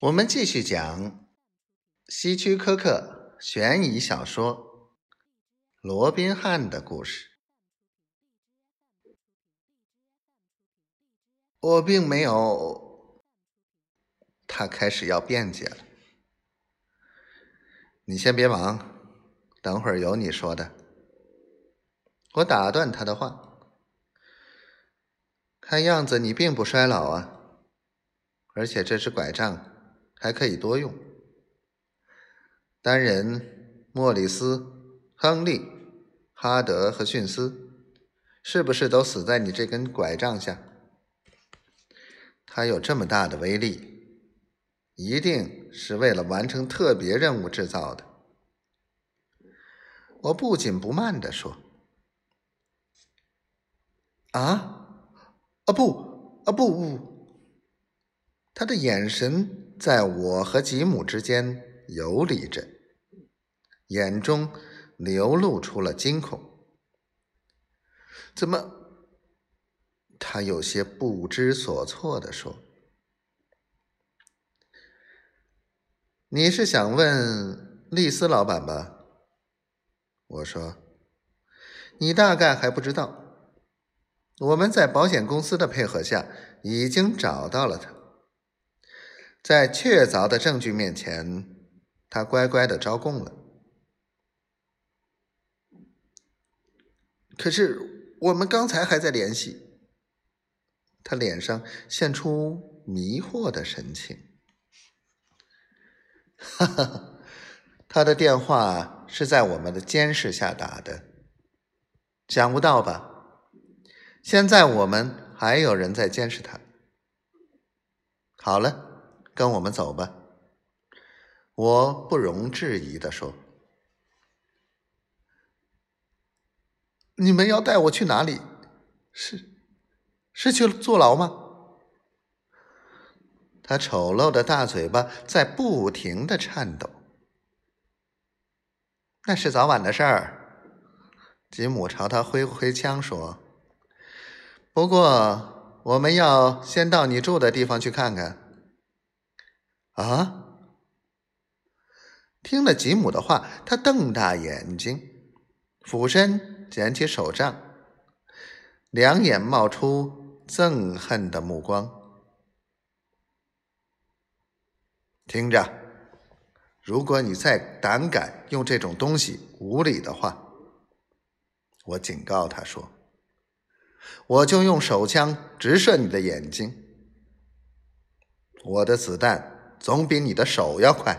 我们继续讲希区柯克悬疑小说《罗宾汉》的故事。我并没有，他开始要辩解了。你先别忙，等会儿有你说的。我打断他的话，看样子你并不衰老啊，而且这只拐杖。还可以多用。单人莫里斯、亨利、哈德和逊斯，是不是都死在你这根拐杖下？它有这么大的威力，一定是为了完成特别任务制造的。我不紧不慢地说：“啊，啊不，啊不不。”他的眼神在我和吉姆之间游离着，眼中流露出了惊恐。怎么？他有些不知所措地说：“你是想问丽丝老板吧？”我说：“你大概还不知道，我们在保险公司的配合下已经找到了他。”在确凿的证据面前，他乖乖的招供了。可是我们刚才还在联系，他脸上现出迷惑的神情。哈哈，他的电话是在我们的监视下打的，想不到吧？现在我们还有人在监视他。好了。跟我们走吧，我不容置疑的说：“你们要带我去哪里？是是去坐牢吗？”他丑陋的大嘴巴在不停的颤抖。那是早晚的事儿。吉姆朝他挥挥枪说：“不过我们要先到你住的地方去看看。”啊！听了吉姆的话，他瞪大眼睛，俯身捡起手杖，两眼冒出憎恨的目光。听着，如果你再胆敢用这种东西无礼的话，我警告他说，我就用手枪直射你的眼睛。我的子弹。总比你的手要快。